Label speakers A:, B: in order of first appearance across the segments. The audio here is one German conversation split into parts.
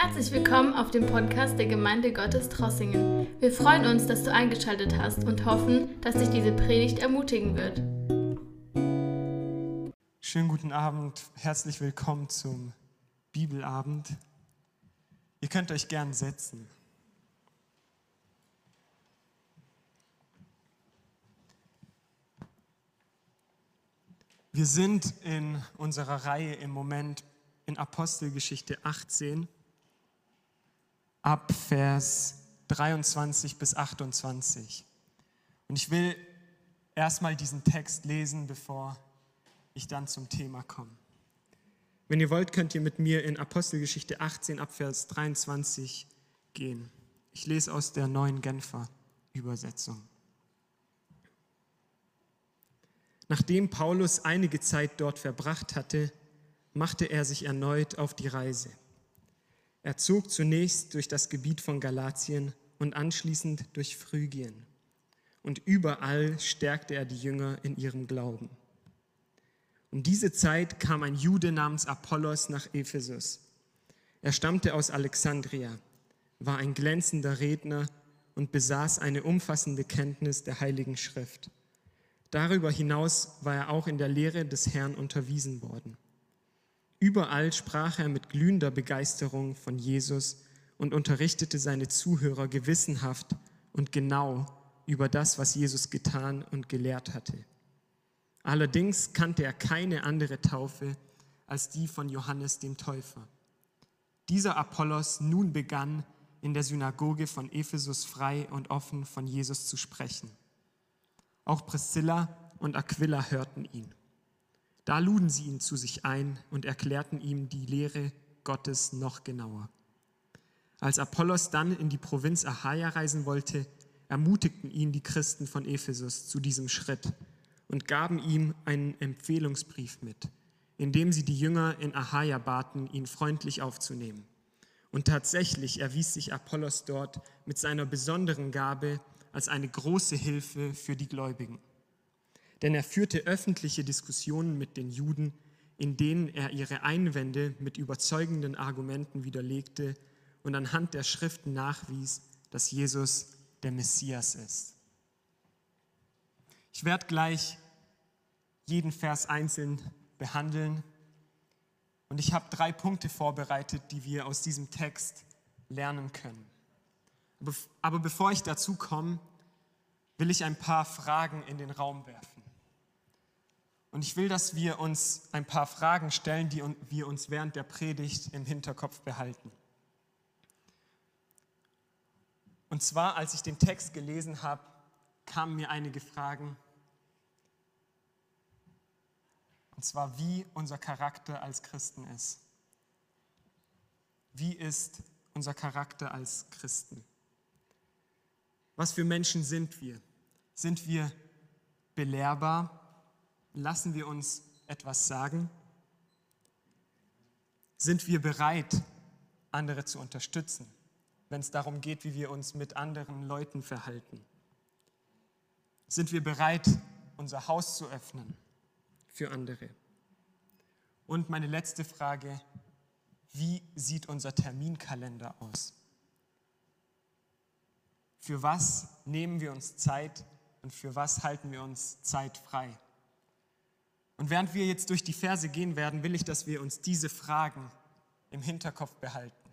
A: Herzlich willkommen auf dem Podcast der Gemeinde Gottes Trossingen. Wir freuen uns, dass du eingeschaltet hast und hoffen, dass dich diese Predigt ermutigen wird.
B: Schönen guten Abend, herzlich willkommen zum Bibelabend. Ihr könnt euch gern setzen. Wir sind in unserer Reihe im Moment in Apostelgeschichte 18 ab Vers 23 bis 28. Und ich will erstmal diesen Text lesen, bevor ich dann zum Thema komme. Wenn ihr wollt, könnt ihr mit mir in Apostelgeschichte 18 ab Vers 23 gehen. Ich lese aus der neuen Genfer Übersetzung. Nachdem Paulus einige Zeit dort verbracht hatte, machte er sich erneut auf die Reise. Er zog zunächst durch das Gebiet von Galatien und anschließend durch Phrygien. Und überall stärkte er die Jünger in ihrem Glauben. Um diese Zeit kam ein Jude namens Apollos nach Ephesus. Er stammte aus Alexandria, war ein glänzender Redner und besaß eine umfassende Kenntnis der Heiligen Schrift. Darüber hinaus war er auch in der Lehre des Herrn unterwiesen worden. Überall sprach er mit glühender Begeisterung von Jesus und unterrichtete seine Zuhörer gewissenhaft und genau über das, was Jesus getan und gelehrt hatte. Allerdings kannte er keine andere Taufe als die von Johannes dem Täufer. Dieser Apollos nun begann, in der Synagoge von Ephesus frei und offen von Jesus zu sprechen. Auch Priscilla und Aquila hörten ihn. Da luden sie ihn zu sich ein und erklärten ihm die Lehre Gottes noch genauer. Als Apollos dann in die Provinz Achaia reisen wollte, ermutigten ihn die Christen von Ephesus zu diesem Schritt und gaben ihm einen Empfehlungsbrief mit, in dem sie die Jünger in Achaia baten, ihn freundlich aufzunehmen. Und tatsächlich erwies sich Apollos dort mit seiner besonderen Gabe als eine große Hilfe für die Gläubigen denn er führte öffentliche Diskussionen mit den Juden, in denen er ihre Einwände mit überzeugenden Argumenten widerlegte und anhand der Schriften nachwies, dass Jesus der Messias ist. Ich werde gleich jeden Vers einzeln behandeln und ich habe drei Punkte vorbereitet, die wir aus diesem Text lernen können. Aber bevor ich dazu komme, will ich ein paar Fragen in den Raum werfen. Und ich will, dass wir uns ein paar Fragen stellen, die wir uns während der Predigt im Hinterkopf behalten. Und zwar, als ich den Text gelesen habe, kamen mir einige Fragen. Und zwar, wie unser Charakter als Christen ist. Wie ist unser Charakter als Christen? Was für Menschen sind wir? Sind wir belehrbar? Lassen wir uns etwas sagen? Sind wir bereit, andere zu unterstützen, wenn es darum geht, wie wir uns mit anderen Leuten verhalten? Sind wir bereit, unser Haus zu öffnen für andere? Und meine letzte Frage, wie sieht unser Terminkalender aus? Für was nehmen wir uns Zeit und für was halten wir uns Zeit frei? Und während wir jetzt durch die Verse gehen werden, will ich, dass wir uns diese Fragen im Hinterkopf behalten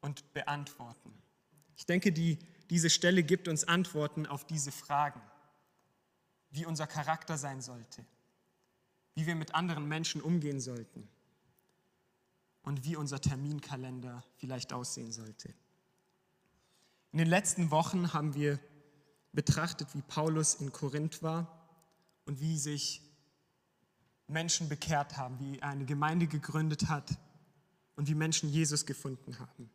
B: und beantworten. Ich denke, die, diese Stelle gibt uns Antworten auf diese Fragen, wie unser Charakter sein sollte, wie wir mit anderen Menschen umgehen sollten und wie unser Terminkalender vielleicht aussehen sollte. In den letzten Wochen haben wir betrachtet, wie Paulus in Korinth war und wie sich Menschen bekehrt haben, wie eine Gemeinde gegründet hat und wie Menschen Jesus gefunden haben.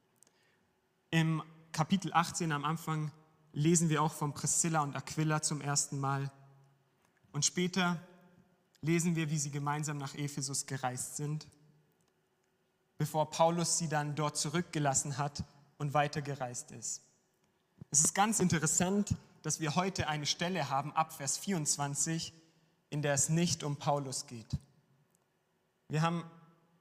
B: Im Kapitel 18 am Anfang lesen wir auch von Priscilla und Aquila zum ersten Mal. Und später lesen wir, wie sie gemeinsam nach Ephesus gereist sind, bevor Paulus sie dann dort zurückgelassen hat und weitergereist ist. Es ist ganz interessant, dass wir heute eine Stelle haben, ab Vers 24, in der es nicht um Paulus geht. Wir haben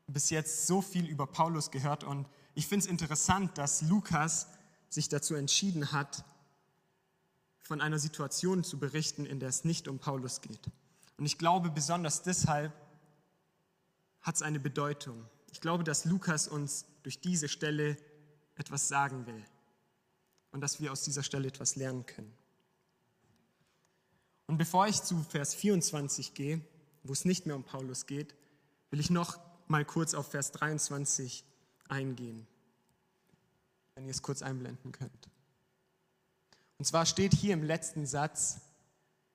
B: bis jetzt so viel über Paulus gehört und ich finde es interessant, dass Lukas sich dazu entschieden hat, von einer Situation zu berichten, in der es nicht um Paulus geht. Und ich glaube, besonders deshalb hat es eine Bedeutung. Ich glaube, dass Lukas uns durch diese Stelle etwas sagen will und dass wir aus dieser Stelle etwas lernen können. Und bevor ich zu Vers 24 gehe, wo es nicht mehr um Paulus geht, will ich noch mal kurz auf Vers 23 eingehen, wenn ihr es kurz einblenden könnt. Und zwar steht hier im letzten Satz,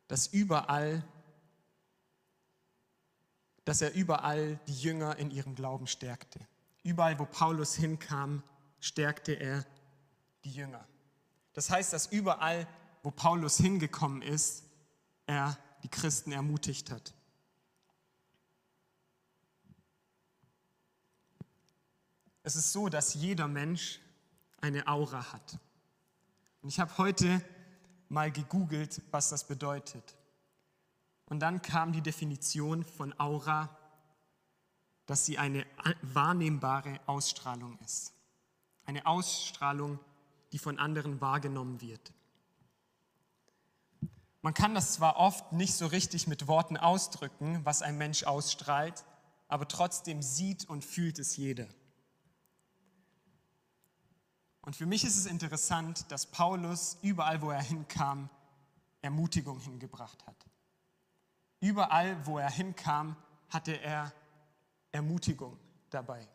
B: dass überall, dass er überall die Jünger in ihrem Glauben stärkte. Überall, wo Paulus hinkam, stärkte er die Jünger. Das heißt, dass überall, wo Paulus hingekommen ist, er die Christen ermutigt hat. Es ist so, dass jeder Mensch eine Aura hat. Und ich habe heute mal gegoogelt, was das bedeutet. Und dann kam die Definition von Aura, dass sie eine wahrnehmbare Ausstrahlung ist. Eine Ausstrahlung, die von anderen wahrgenommen wird. Man kann das zwar oft nicht so richtig mit Worten ausdrücken, was ein Mensch ausstrahlt, aber trotzdem sieht und fühlt es jeder. Und für mich ist es interessant, dass Paulus überall, wo er hinkam, Ermutigung hingebracht hat. Überall, wo er hinkam, hatte er Ermutigung dabei.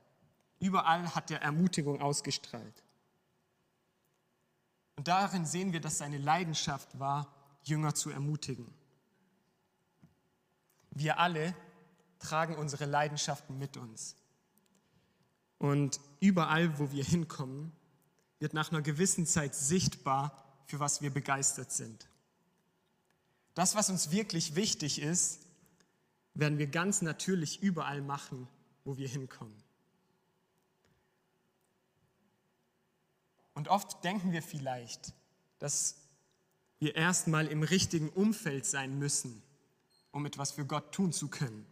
B: Überall hat er Ermutigung ausgestrahlt. Und darin sehen wir, dass seine Leidenschaft war, Jünger zu ermutigen. Wir alle tragen unsere Leidenschaften mit uns. Und überall, wo wir hinkommen, wird nach einer gewissen Zeit sichtbar, für was wir begeistert sind. Das, was uns wirklich wichtig ist, werden wir ganz natürlich überall machen, wo wir hinkommen. Und oft denken wir vielleicht, dass wir erstmal im richtigen Umfeld sein müssen, um etwas für Gott tun zu können.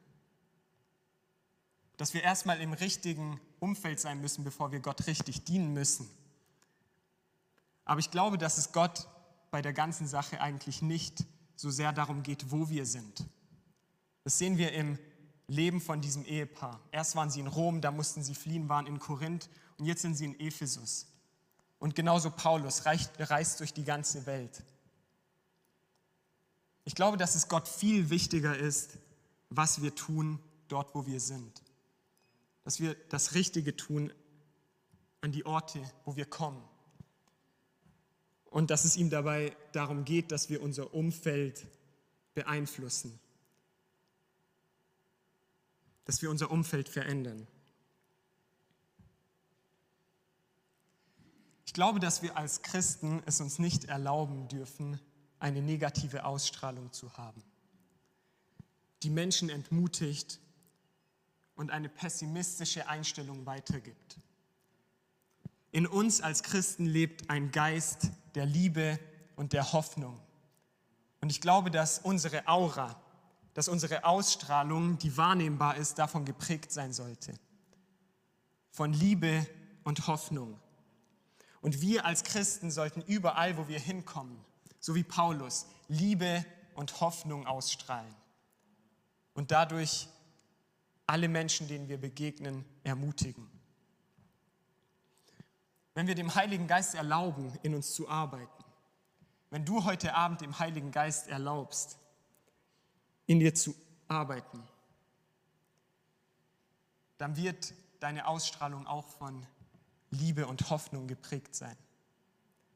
B: Dass wir erstmal im richtigen Umfeld sein müssen, bevor wir Gott richtig dienen müssen. Aber ich glaube, dass es Gott bei der ganzen Sache eigentlich nicht so sehr darum geht, wo wir sind. Das sehen wir im Leben von diesem Ehepaar. Erst waren sie in Rom, da mussten sie fliehen, waren in Korinth und jetzt sind sie in Ephesus. Und genauso Paulus reist, durch die ganze Welt. Ich glaube, dass es Gott viel wichtiger ist, was wir tun dort, wo wir sind. Dass wir das Richtige tun an die Orte, wo wir kommen und dass es ihm dabei darum geht, dass wir unser Umfeld beeinflussen, dass wir unser Umfeld verändern. Ich glaube, dass wir als Christen es uns nicht erlauben dürfen, eine negative Ausstrahlung zu haben, die Menschen entmutigt und eine pessimistische Einstellung weitergibt. In uns als Christen lebt ein Geist der Liebe und der Hoffnung. Und ich glaube, dass unsere Aura, dass unsere Ausstrahlung, die wahrnehmbar ist, davon geprägt sein sollte. Von Liebe und Hoffnung. Und wir als Christen sollten überall, wo wir hinkommen, so wie Paulus, Liebe und Hoffnung ausstrahlen. Und dadurch alle Menschen, denen wir begegnen, ermutigen. Wenn wir dem Heiligen Geist erlauben, in uns zu arbeiten, wenn du heute Abend dem Heiligen Geist erlaubst, in dir zu arbeiten, dann wird deine Ausstrahlung auch von Liebe und Hoffnung geprägt sein.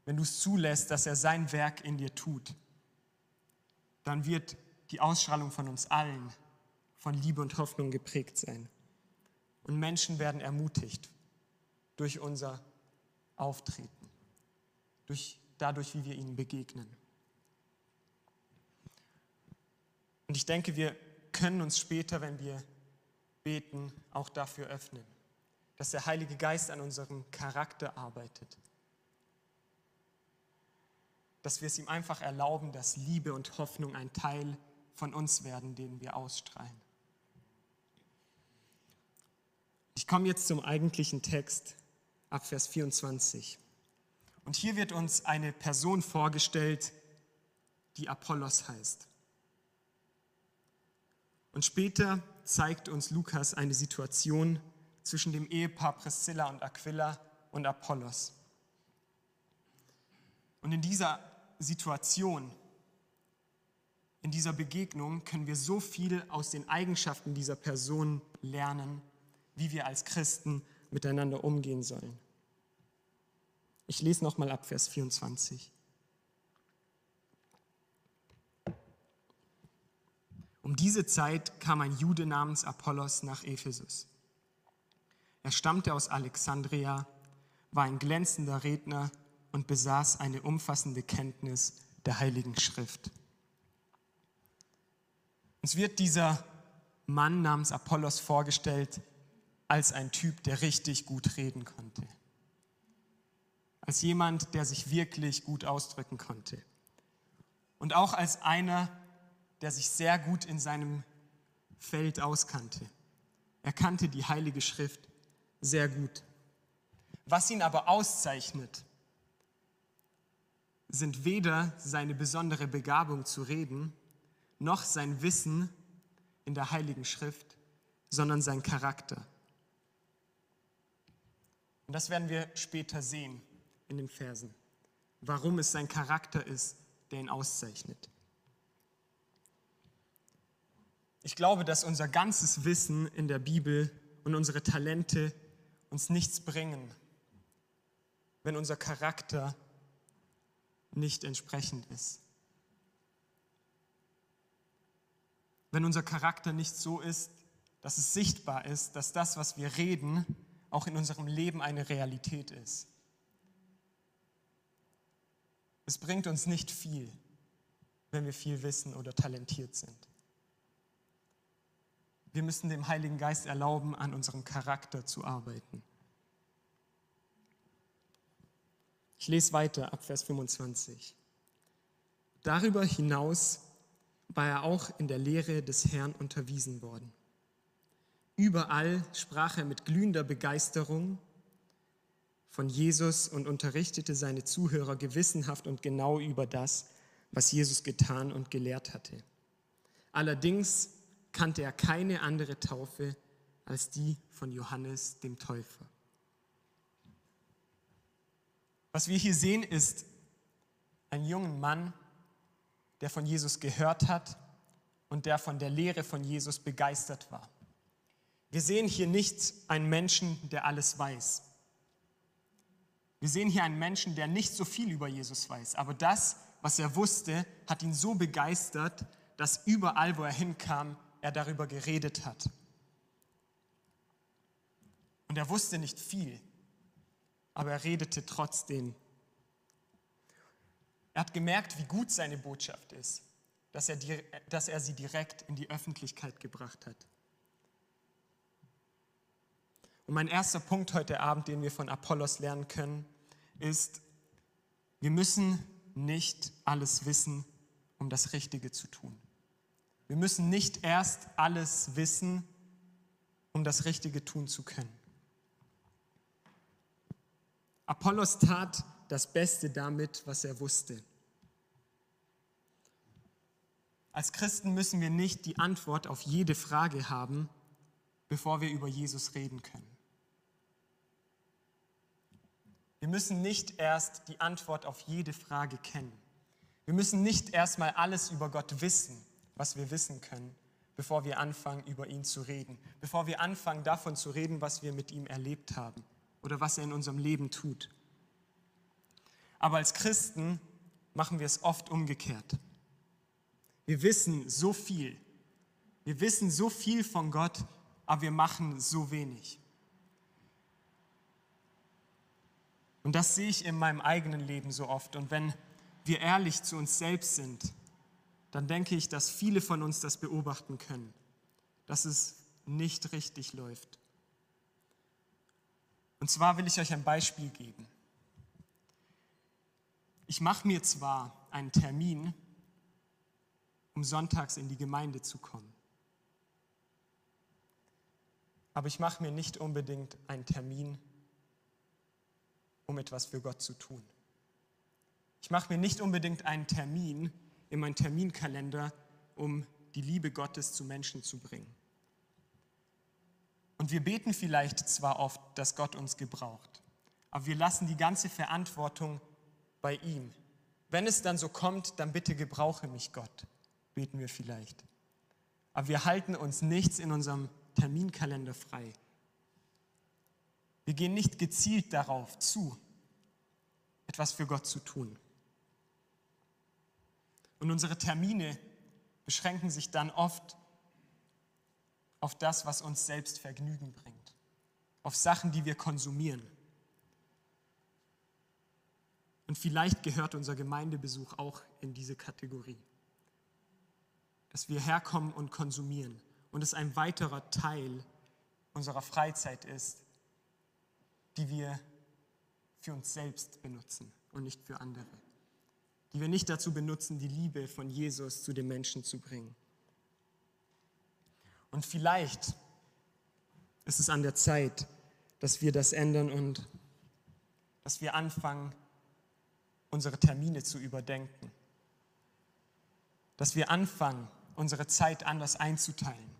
B: Wenn du es zulässt, dass er sein Werk in dir tut, dann wird die Ausstrahlung von uns allen von Liebe und Hoffnung geprägt sein. Und Menschen werden ermutigt durch unser auftreten, durch, dadurch, wie wir ihnen begegnen. Und ich denke, wir können uns später, wenn wir beten, auch dafür öffnen, dass der Heilige Geist an unserem Charakter arbeitet. Dass wir es ihm einfach erlauben, dass Liebe und Hoffnung ein Teil von uns werden, den wir ausstrahlen. Ich komme jetzt zum eigentlichen Text ab Vers 24. Und hier wird uns eine Person vorgestellt, die Apollos heißt. Und später zeigt uns Lukas eine Situation zwischen dem Ehepaar Priscilla und Aquila und Apollos. Und in dieser Situation, in dieser Begegnung können wir so viel aus den Eigenschaften dieser Person lernen, wie wir als Christen miteinander umgehen sollen. Ich lese nochmal ab Vers 24. Um diese Zeit kam ein Jude namens Apollos nach Ephesus. Er stammte aus Alexandria, war ein glänzender Redner und besaß eine umfassende Kenntnis der Heiligen Schrift. Uns wird dieser Mann namens Apollos vorgestellt als ein Typ, der richtig gut reden konnte. Als jemand, der sich wirklich gut ausdrücken konnte. Und auch als einer, der sich sehr gut in seinem Feld auskannte. Er kannte die Heilige Schrift sehr gut. Was ihn aber auszeichnet, sind weder seine besondere Begabung zu reden, noch sein Wissen in der Heiligen Schrift, sondern sein Charakter. Und das werden wir später sehen in den Versen, warum es sein Charakter ist, der ihn auszeichnet. Ich glaube, dass unser ganzes Wissen in der Bibel und unsere Talente uns nichts bringen, wenn unser Charakter nicht entsprechend ist. Wenn unser Charakter nicht so ist, dass es sichtbar ist, dass das, was wir reden, auch in unserem Leben eine Realität ist. Es bringt uns nicht viel, wenn wir viel wissen oder talentiert sind. Wir müssen dem Heiligen Geist erlauben, an unserem Charakter zu arbeiten. Ich lese weiter ab Vers 25. Darüber hinaus war er auch in der Lehre des Herrn unterwiesen worden. Überall sprach er mit glühender Begeisterung von Jesus und unterrichtete seine Zuhörer gewissenhaft und genau über das, was Jesus getan und gelehrt hatte. Allerdings kannte er keine andere Taufe als die von Johannes dem Täufer. Was wir hier sehen, ist ein junger Mann, der von Jesus gehört hat und der von der Lehre von Jesus begeistert war. Wir sehen hier nicht einen Menschen, der alles weiß. Wir sehen hier einen Menschen, der nicht so viel über Jesus weiß, aber das, was er wusste, hat ihn so begeistert, dass überall, wo er hinkam, er darüber geredet hat. Und er wusste nicht viel, aber er redete trotzdem. Er hat gemerkt, wie gut seine Botschaft ist, dass er, dass er sie direkt in die Öffentlichkeit gebracht hat. Und mein erster Punkt heute Abend, den wir von Apollos lernen können, ist, wir müssen nicht alles wissen, um das Richtige zu tun. Wir müssen nicht erst alles wissen, um das Richtige tun zu können. Apollos tat das Beste damit, was er wusste. Als Christen müssen wir nicht die Antwort auf jede Frage haben, bevor wir über Jesus reden können. Wir müssen nicht erst die Antwort auf jede Frage kennen. Wir müssen nicht erstmal alles über Gott wissen, was wir wissen können, bevor wir anfangen, über ihn zu reden, bevor wir anfangen, davon zu reden, was wir mit ihm erlebt haben oder was er in unserem Leben tut. Aber als Christen machen wir es oft umgekehrt. Wir wissen so viel. Wir wissen so viel von Gott, aber wir machen so wenig. Und das sehe ich in meinem eigenen Leben so oft. Und wenn wir ehrlich zu uns selbst sind, dann denke ich, dass viele von uns das beobachten können, dass es nicht richtig läuft. Und zwar will ich euch ein Beispiel geben. Ich mache mir zwar einen Termin, um sonntags in die Gemeinde zu kommen, aber ich mache mir nicht unbedingt einen Termin, um etwas für Gott zu tun. Ich mache mir nicht unbedingt einen Termin in meinen Terminkalender, um die Liebe Gottes zu Menschen zu bringen. Und wir beten vielleicht zwar oft, dass Gott uns gebraucht, aber wir lassen die ganze Verantwortung bei ihm. Wenn es dann so kommt, dann bitte gebrauche mich Gott, beten wir vielleicht. Aber wir halten uns nichts in unserem Terminkalender frei. Wir gehen nicht gezielt darauf zu, etwas für Gott zu tun. Und unsere Termine beschränken sich dann oft auf das, was uns selbst Vergnügen bringt, auf Sachen, die wir konsumieren. Und vielleicht gehört unser Gemeindebesuch auch in diese Kategorie, dass wir herkommen und konsumieren und es ein weiterer Teil unserer Freizeit ist, die wir für uns selbst benutzen und nicht für andere. Die wir nicht dazu benutzen, die Liebe von Jesus zu den Menschen zu bringen. Und vielleicht ist es an der Zeit, dass wir das ändern und dass wir anfangen, unsere Termine zu überdenken. Dass wir anfangen, unsere Zeit anders einzuteilen.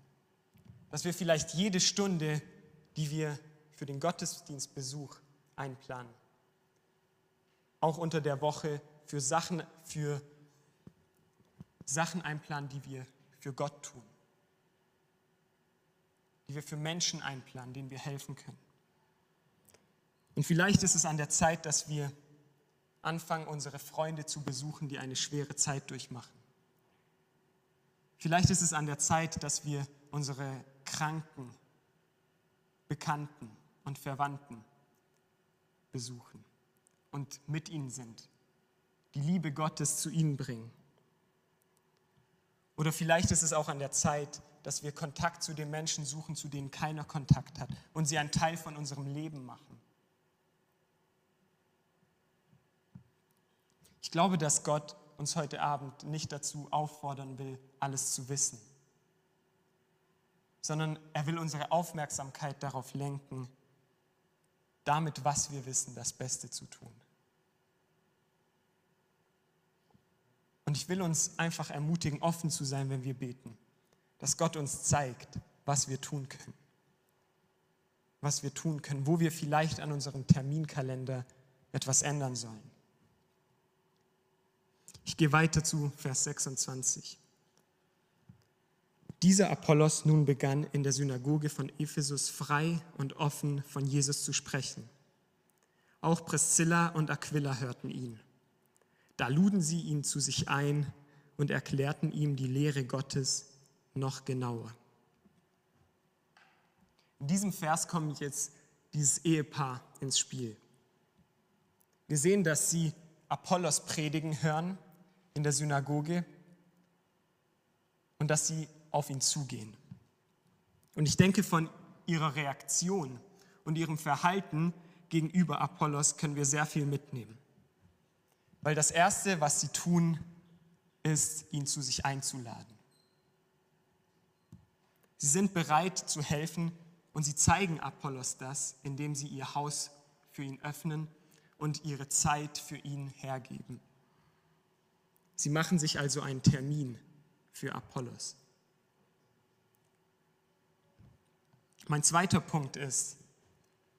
B: Dass wir vielleicht jede Stunde, die wir für den Gottesdienstbesuch einplanen. Auch unter der Woche für Sachen, für Sachen einplanen, die wir für Gott tun. Die wir für Menschen einplanen, denen wir helfen können. Und vielleicht ist es an der Zeit, dass wir anfangen, unsere Freunde zu besuchen, die eine schwere Zeit durchmachen. Vielleicht ist es an der Zeit, dass wir unsere Kranken, Bekannten, und Verwandten besuchen und mit ihnen sind, die Liebe Gottes zu ihnen bringen. Oder vielleicht ist es auch an der Zeit, dass wir Kontakt zu den Menschen suchen, zu denen keiner Kontakt hat und sie einen Teil von unserem Leben machen. Ich glaube, dass Gott uns heute Abend nicht dazu auffordern will, alles zu wissen, sondern er will unsere Aufmerksamkeit darauf lenken, damit, was wir wissen, das Beste zu tun. Und ich will uns einfach ermutigen, offen zu sein, wenn wir beten, dass Gott uns zeigt, was wir tun können. Was wir tun können, wo wir vielleicht an unserem Terminkalender etwas ändern sollen. Ich gehe weiter zu Vers 26. Dieser Apollos nun begann in der Synagoge von Ephesus frei und offen von Jesus zu sprechen. Auch Priscilla und Aquila hörten ihn. Da luden sie ihn zu sich ein und erklärten ihm die Lehre Gottes noch genauer. In diesem Vers kommt jetzt dieses Ehepaar ins Spiel. Wir sehen, dass sie Apollos predigen hören in der Synagoge und dass sie auf ihn zugehen. Und ich denke, von ihrer Reaktion und ihrem Verhalten gegenüber Apollos können wir sehr viel mitnehmen. Weil das Erste, was sie tun, ist, ihn zu sich einzuladen. Sie sind bereit zu helfen und sie zeigen Apollos das, indem sie ihr Haus für ihn öffnen und ihre Zeit für ihn hergeben. Sie machen sich also einen Termin für Apollos. Mein zweiter Punkt ist,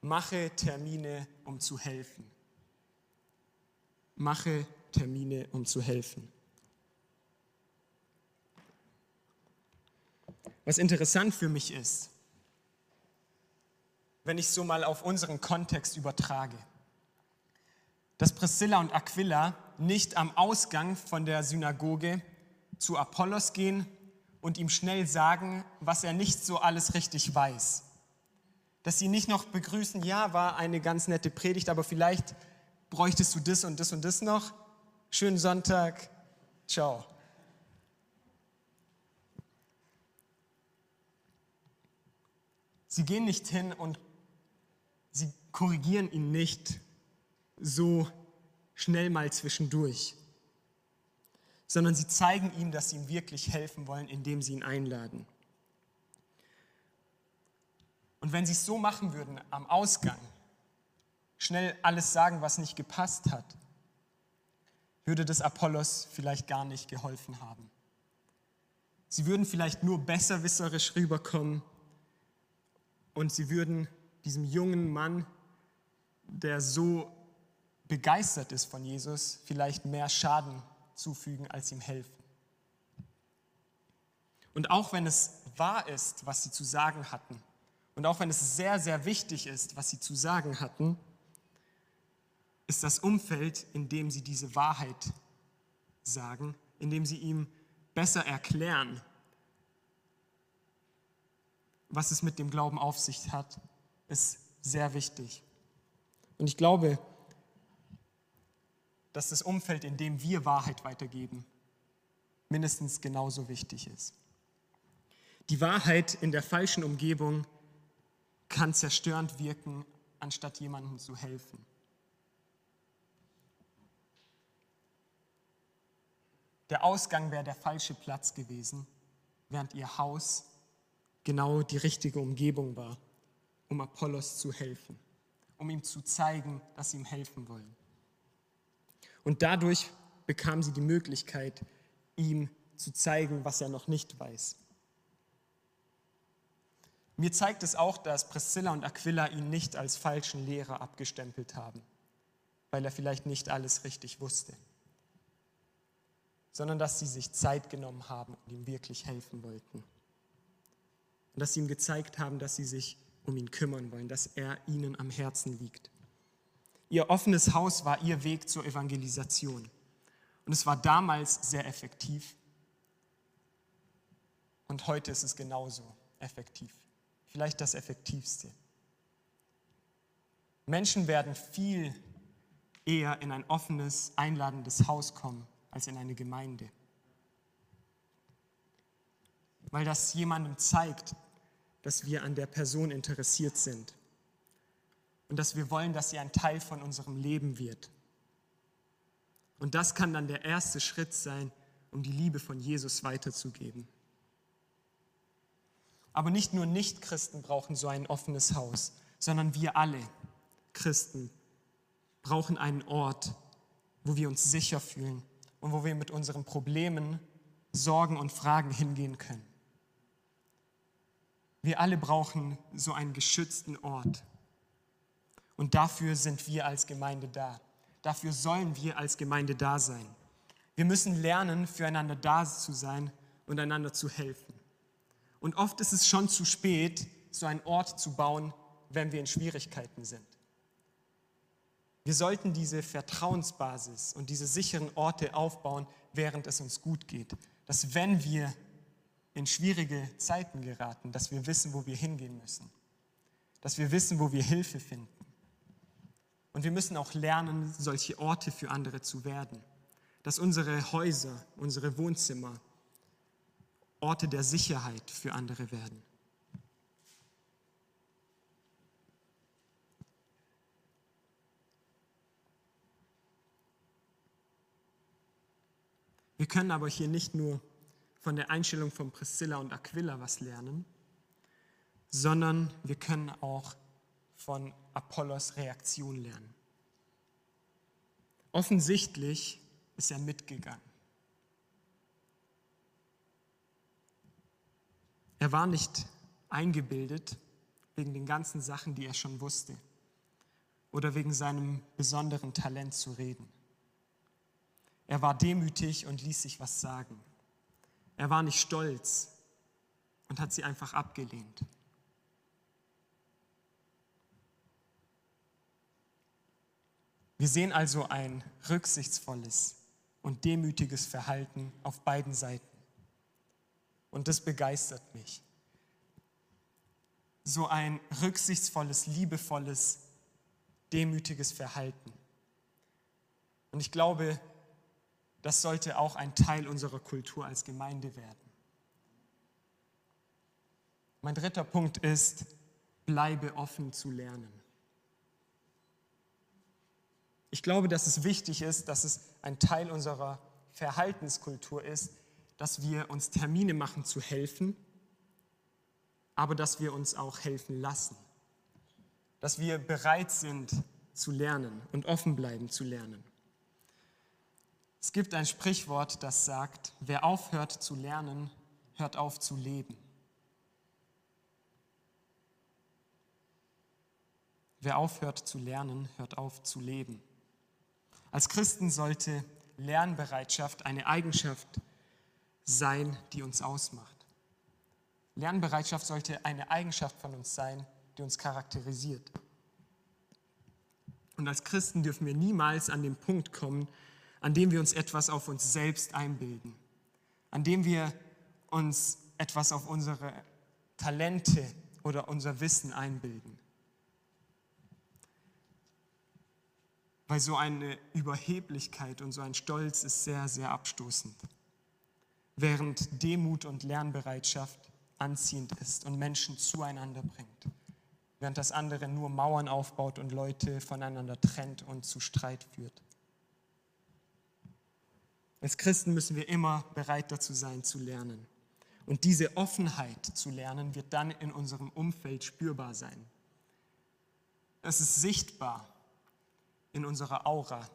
B: mache Termine, um zu helfen. Mache Termine, um zu helfen. Was interessant für mich ist, wenn ich so mal auf unseren Kontext übertrage, dass Priscilla und Aquila nicht am Ausgang von der Synagoge zu Apollos gehen und ihm schnell sagen, was er nicht so alles richtig weiß. Dass sie nicht noch begrüßen, ja, war eine ganz nette Predigt, aber vielleicht bräuchtest du das und das und das noch. Schönen Sonntag, ciao. Sie gehen nicht hin und sie korrigieren ihn nicht so schnell mal zwischendurch sondern sie zeigen ihm, dass sie ihm wirklich helfen wollen, indem sie ihn einladen. Und wenn sie es so machen würden am Ausgang, schnell alles sagen, was nicht gepasst hat, würde das Apollos vielleicht gar nicht geholfen haben. Sie würden vielleicht nur besserwisserisch rüberkommen und sie würden diesem jungen Mann, der so begeistert ist von Jesus, vielleicht mehr Schaden zufügen, als ihm helfen. Und auch wenn es wahr ist, was sie zu sagen hatten, und auch wenn es sehr, sehr wichtig ist, was sie zu sagen hatten, ist das Umfeld, in dem sie diese Wahrheit sagen, in dem sie ihm besser erklären, was es mit dem Glauben auf sich hat, ist sehr wichtig. Und ich glaube, dass das Umfeld, in dem wir Wahrheit weitergeben, mindestens genauso wichtig ist. Die Wahrheit in der falschen Umgebung kann zerstörend wirken, anstatt jemandem zu helfen. Der Ausgang wäre der falsche Platz gewesen, während ihr Haus genau die richtige Umgebung war, um Apollos zu helfen, um ihm zu zeigen, dass sie ihm helfen wollen. Und dadurch bekam sie die Möglichkeit, ihm zu zeigen, was er noch nicht weiß. Mir zeigt es auch, dass Priscilla und Aquila ihn nicht als falschen Lehrer abgestempelt haben, weil er vielleicht nicht alles richtig wusste, sondern dass sie sich Zeit genommen haben und ihm wirklich helfen wollten. Und dass sie ihm gezeigt haben, dass sie sich um ihn kümmern wollen, dass er ihnen am Herzen liegt. Ihr offenes Haus war ihr Weg zur Evangelisation. Und es war damals sehr effektiv. Und heute ist es genauso effektiv. Vielleicht das Effektivste. Menschen werden viel eher in ein offenes, einladendes Haus kommen als in eine Gemeinde. Weil das jemandem zeigt, dass wir an der Person interessiert sind und dass wir wollen, dass sie ein Teil von unserem Leben wird. Und das kann dann der erste Schritt sein, um die Liebe von Jesus weiterzugeben. Aber nicht nur Nichtchristen brauchen so ein offenes Haus, sondern wir alle Christen brauchen einen Ort, wo wir uns sicher fühlen und wo wir mit unseren Problemen, Sorgen und Fragen hingehen können. Wir alle brauchen so einen geschützten Ort, und dafür sind wir als Gemeinde da. Dafür sollen wir als Gemeinde da sein. Wir müssen lernen, füreinander da zu sein und einander zu helfen. Und oft ist es schon zu spät, so einen Ort zu bauen, wenn wir in Schwierigkeiten sind. Wir sollten diese Vertrauensbasis und diese sicheren Orte aufbauen, während es uns gut geht. Dass wenn wir in schwierige Zeiten geraten, dass wir wissen, wo wir hingehen müssen. Dass wir wissen, wo wir Hilfe finden. Und wir müssen auch lernen, solche Orte für andere zu werden. Dass unsere Häuser, unsere Wohnzimmer Orte der Sicherheit für andere werden. Wir können aber hier nicht nur von der Einstellung von Priscilla und Aquila was lernen, sondern wir können auch von Apollos Reaktion lernen. Offensichtlich ist er mitgegangen. Er war nicht eingebildet wegen den ganzen Sachen, die er schon wusste oder wegen seinem besonderen Talent zu reden. Er war demütig und ließ sich was sagen. Er war nicht stolz und hat sie einfach abgelehnt. Wir sehen also ein rücksichtsvolles und demütiges Verhalten auf beiden Seiten. Und das begeistert mich. So ein rücksichtsvolles, liebevolles, demütiges Verhalten. Und ich glaube, das sollte auch ein Teil unserer Kultur als Gemeinde werden. Mein dritter Punkt ist, bleibe offen zu lernen. Ich glaube, dass es wichtig ist, dass es ein Teil unserer Verhaltenskultur ist, dass wir uns Termine machen zu helfen, aber dass wir uns auch helfen lassen. Dass wir bereit sind, zu lernen und offen bleiben zu lernen. Es gibt ein Sprichwort, das sagt, wer aufhört zu lernen, hört auf zu leben. Wer aufhört zu lernen, hört auf zu leben. Als Christen sollte Lernbereitschaft eine Eigenschaft sein, die uns ausmacht. Lernbereitschaft sollte eine Eigenschaft von uns sein, die uns charakterisiert. Und als Christen dürfen wir niemals an den Punkt kommen, an dem wir uns etwas auf uns selbst einbilden, an dem wir uns etwas auf unsere Talente oder unser Wissen einbilden. Weil so eine Überheblichkeit und so ein Stolz ist sehr, sehr abstoßend. Während Demut und Lernbereitschaft anziehend ist und Menschen zueinander bringt. Während das andere nur Mauern aufbaut und Leute voneinander trennt und zu Streit führt. Als Christen müssen wir immer bereit dazu sein, zu lernen. Und diese Offenheit zu lernen wird dann in unserem Umfeld spürbar sein. Es ist sichtbar in unserer Aura,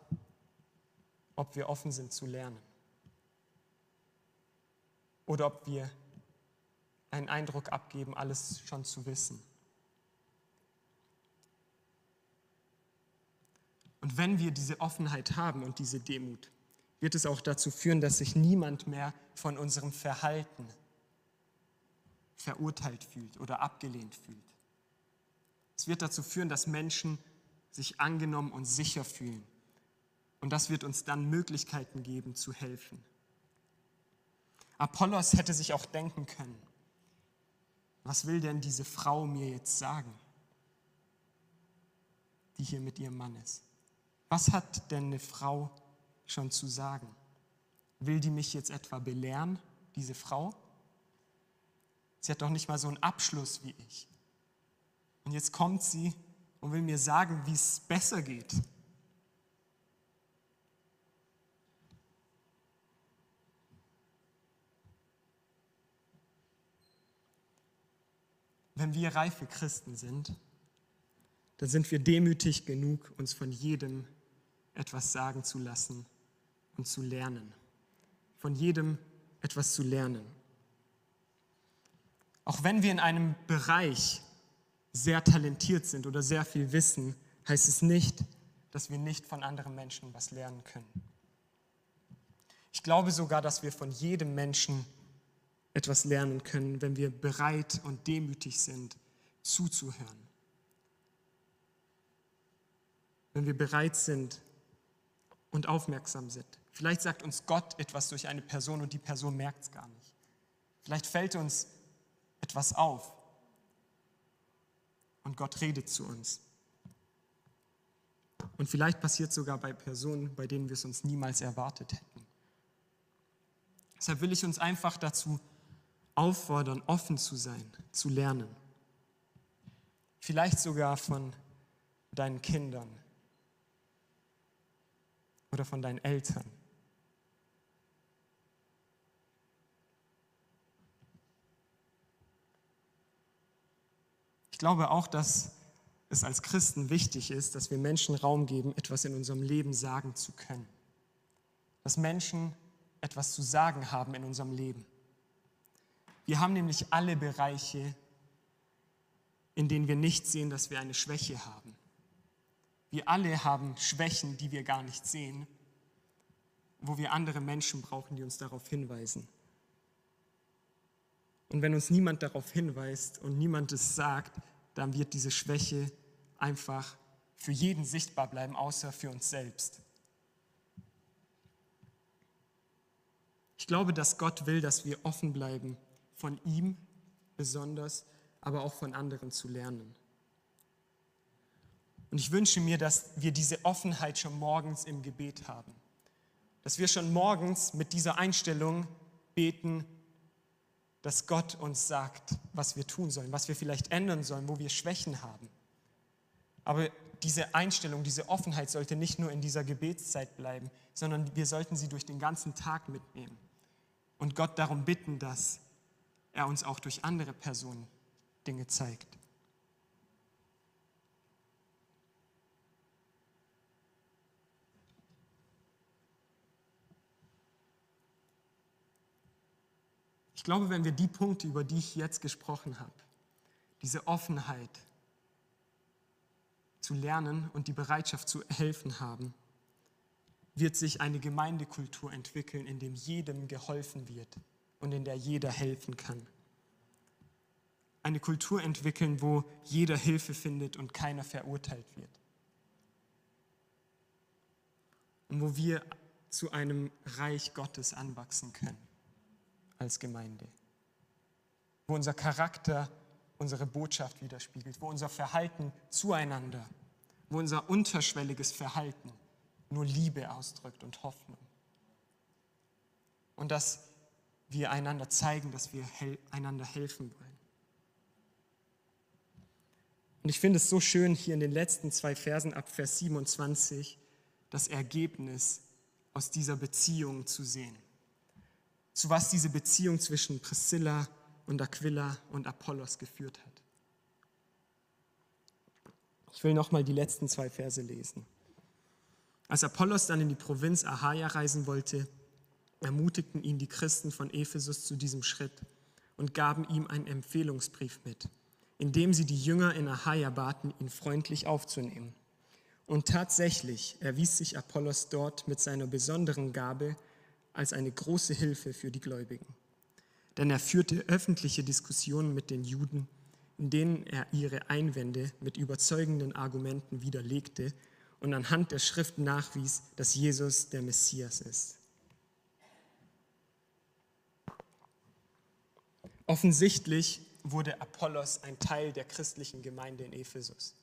B: ob wir offen sind zu lernen. Oder ob wir einen Eindruck abgeben, alles schon zu wissen. Und wenn wir diese Offenheit haben und diese Demut, wird es auch dazu führen, dass sich niemand mehr von unserem Verhalten verurteilt fühlt oder abgelehnt fühlt. Es wird dazu führen, dass Menschen sich angenommen und sicher fühlen. Und das wird uns dann Möglichkeiten geben, zu helfen. Apollos hätte sich auch denken können, was will denn diese Frau mir jetzt sagen, die hier mit ihrem Mann ist? Was hat denn eine Frau schon zu sagen? Will die mich jetzt etwa belehren, diese Frau? Sie hat doch nicht mal so einen Abschluss wie ich. Und jetzt kommt sie und will mir sagen, wie es besser geht. Wenn wir reife Christen sind, dann sind wir demütig genug, uns von jedem etwas sagen zu lassen und zu lernen. Von jedem etwas zu lernen. Auch wenn wir in einem Bereich sehr talentiert sind oder sehr viel wissen, heißt es nicht, dass wir nicht von anderen Menschen was lernen können. Ich glaube sogar, dass wir von jedem Menschen etwas lernen können, wenn wir bereit und demütig sind, zuzuhören. Wenn wir bereit sind und aufmerksam sind. Vielleicht sagt uns Gott etwas durch eine Person und die Person merkt es gar nicht. Vielleicht fällt uns etwas auf und Gott redet zu uns. Und vielleicht passiert sogar bei Personen, bei denen wir es uns niemals erwartet hätten. Deshalb will ich uns einfach dazu auffordern, offen zu sein, zu lernen. Vielleicht sogar von deinen Kindern oder von deinen Eltern. Ich glaube auch, dass es als Christen wichtig ist, dass wir Menschen Raum geben, etwas in unserem Leben sagen zu können. Dass Menschen etwas zu sagen haben in unserem Leben. Wir haben nämlich alle Bereiche, in denen wir nicht sehen, dass wir eine Schwäche haben. Wir alle haben Schwächen, die wir gar nicht sehen, wo wir andere Menschen brauchen, die uns darauf hinweisen. Und wenn uns niemand darauf hinweist und niemand es sagt, dann wird diese Schwäche einfach für jeden sichtbar bleiben, außer für uns selbst. Ich glaube, dass Gott will, dass wir offen bleiben von ihm besonders, aber auch von anderen zu lernen. Und ich wünsche mir, dass wir diese Offenheit schon morgens im Gebet haben. Dass wir schon morgens mit dieser Einstellung beten, dass Gott uns sagt, was wir tun sollen, was wir vielleicht ändern sollen, wo wir Schwächen haben. Aber diese Einstellung, diese Offenheit sollte nicht nur in dieser Gebetszeit bleiben, sondern wir sollten sie durch den ganzen Tag mitnehmen und Gott darum bitten, dass er uns auch durch andere Personen Dinge zeigt. Glaube, wenn wir die Punkte, über die ich jetzt gesprochen habe, diese Offenheit zu lernen und die Bereitschaft zu helfen haben, wird sich eine Gemeindekultur entwickeln, in dem jedem geholfen wird und in der jeder helfen kann. Eine Kultur entwickeln, wo jeder Hilfe findet und keiner verurteilt wird. Und wo wir zu einem Reich Gottes anwachsen können als Gemeinde. Wo unser Charakter unsere Botschaft widerspiegelt, wo unser Verhalten zueinander, wo unser unterschwelliges Verhalten nur Liebe ausdrückt und Hoffnung. Und dass wir einander zeigen, dass wir einander helfen wollen. Und ich finde es so schön, hier in den letzten zwei Versen ab Vers 27 das Ergebnis aus dieser Beziehung zu sehen. Zu was diese Beziehung zwischen Priscilla und Aquila und Apollos geführt hat. Ich will nochmal die letzten zwei Verse lesen. Als Apollos dann in die Provinz Achaia reisen wollte, ermutigten ihn die Christen von Ephesus zu diesem Schritt und gaben ihm einen Empfehlungsbrief mit, in dem sie die Jünger in Achaia baten, ihn freundlich aufzunehmen. Und tatsächlich erwies sich Apollos dort mit seiner besonderen Gabe als eine große Hilfe für die Gläubigen. Denn er führte öffentliche Diskussionen mit den Juden, in denen er ihre Einwände mit überzeugenden Argumenten widerlegte und anhand der Schrift nachwies, dass Jesus der Messias ist. Offensichtlich wurde Apollos ein Teil der christlichen Gemeinde in Ephesus.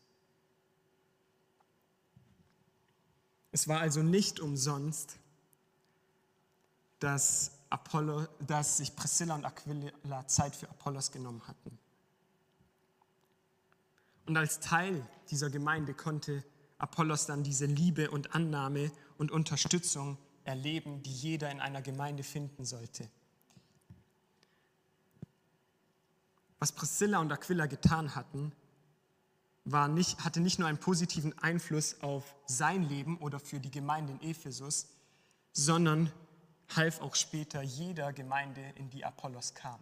B: Es war also nicht umsonst, dass, Apollo, dass sich Priscilla und Aquila Zeit für Apollos genommen hatten. Und als Teil dieser Gemeinde konnte Apollos dann diese Liebe und Annahme und Unterstützung erleben, die jeder in einer Gemeinde finden sollte. Was Priscilla und Aquila getan hatten, war nicht, hatte nicht nur einen positiven Einfluss auf sein Leben oder für die Gemeinde in Ephesus, sondern half auch später jeder Gemeinde, in die Apollos kam.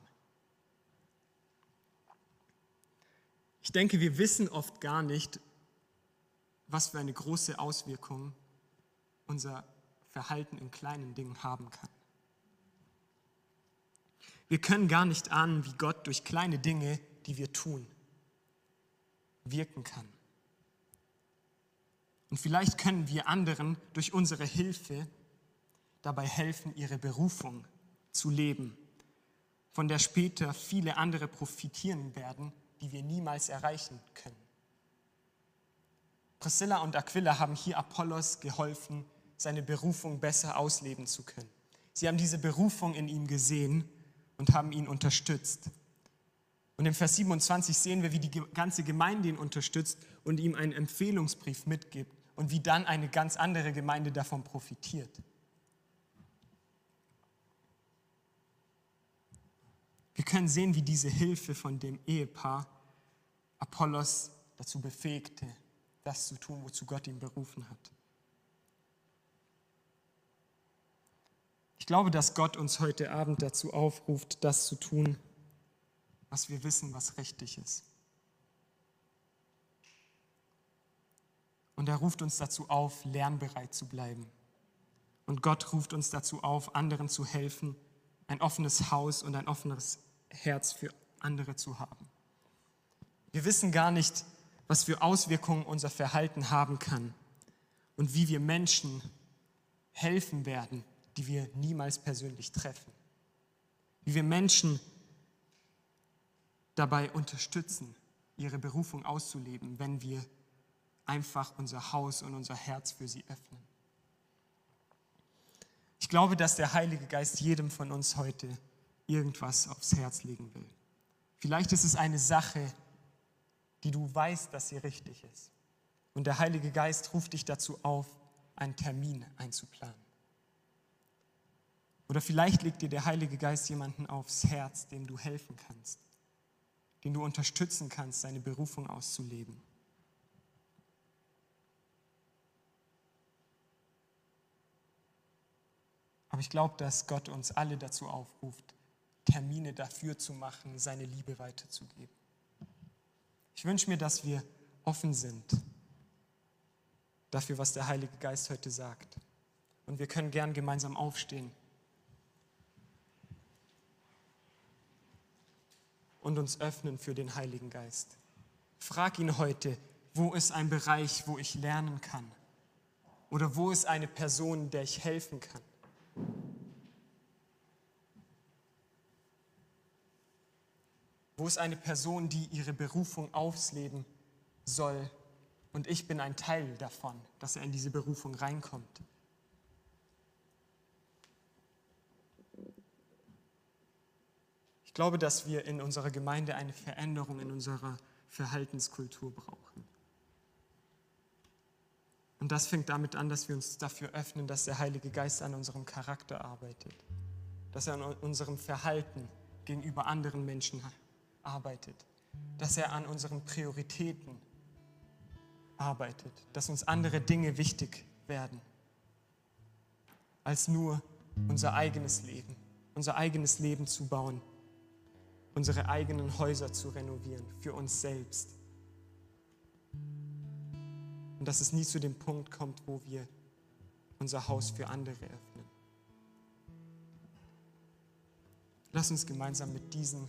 B: Ich denke, wir wissen oft gar nicht, was für eine große Auswirkung unser Verhalten in kleinen Dingen haben kann. Wir können gar nicht ahnen, wie Gott durch kleine Dinge, die wir tun, wirken kann. Und vielleicht können wir anderen durch unsere Hilfe dabei helfen, ihre Berufung zu leben, von der später viele andere profitieren werden, die wir niemals erreichen können. Priscilla und Aquila haben hier Apollos geholfen, seine Berufung besser ausleben zu können. Sie haben diese Berufung in ihm gesehen und haben ihn unterstützt. Und im Vers 27 sehen wir, wie die ganze Gemeinde ihn unterstützt und ihm einen Empfehlungsbrief mitgibt und wie dann eine ganz andere Gemeinde davon profitiert. Wir können sehen, wie diese Hilfe von dem Ehepaar Apollos dazu befähigte, das zu tun, wozu Gott ihn berufen hat. Ich glaube, dass Gott uns heute Abend dazu aufruft, das zu tun, was wir wissen, was richtig ist. Und er ruft uns dazu auf, lernbereit zu bleiben. Und Gott ruft uns dazu auf, anderen zu helfen, ein offenes Haus und ein offenes Herz für andere zu haben. Wir wissen gar nicht, was für Auswirkungen unser Verhalten haben kann und wie wir Menschen helfen werden, die wir niemals persönlich treffen. Wie wir Menschen dabei unterstützen, ihre Berufung auszuleben, wenn wir einfach unser Haus und unser Herz für sie öffnen. Ich glaube, dass der Heilige Geist jedem von uns heute irgendwas aufs Herz legen will. Vielleicht ist es eine Sache, die du weißt, dass sie richtig ist. Und der Heilige Geist ruft dich dazu auf, einen Termin einzuplanen. Oder vielleicht legt dir der Heilige Geist jemanden aufs Herz, dem du helfen kannst, den du unterstützen kannst, seine Berufung auszuleben. Aber ich glaube, dass Gott uns alle dazu aufruft, Termine dafür zu machen, seine Liebe weiterzugeben. Ich wünsche mir, dass wir offen sind dafür, was der Heilige Geist heute sagt. Und wir können gern gemeinsam aufstehen und uns öffnen für den Heiligen Geist. Frag ihn heute, wo ist ein Bereich, wo ich lernen kann? Oder wo ist eine Person, der ich helfen kann? Wo ist eine Person, die ihre Berufung aufs Leben soll und ich bin ein Teil davon, dass er in diese Berufung reinkommt? Ich glaube, dass wir in unserer Gemeinde eine Veränderung in unserer Verhaltenskultur brauchen. Und das fängt damit an, dass wir uns dafür öffnen, dass der Heilige Geist an unserem Charakter arbeitet, dass er an unserem Verhalten gegenüber anderen Menschen arbeitet, dass er an unseren Prioritäten arbeitet, dass uns andere Dinge wichtig werden als nur unser eigenes Leben, unser eigenes Leben zu bauen unsere eigenen Häuser zu renovieren für uns selbst. Und dass es nie zu dem Punkt kommt, wo wir unser Haus für andere öffnen. Lass uns gemeinsam mit diesen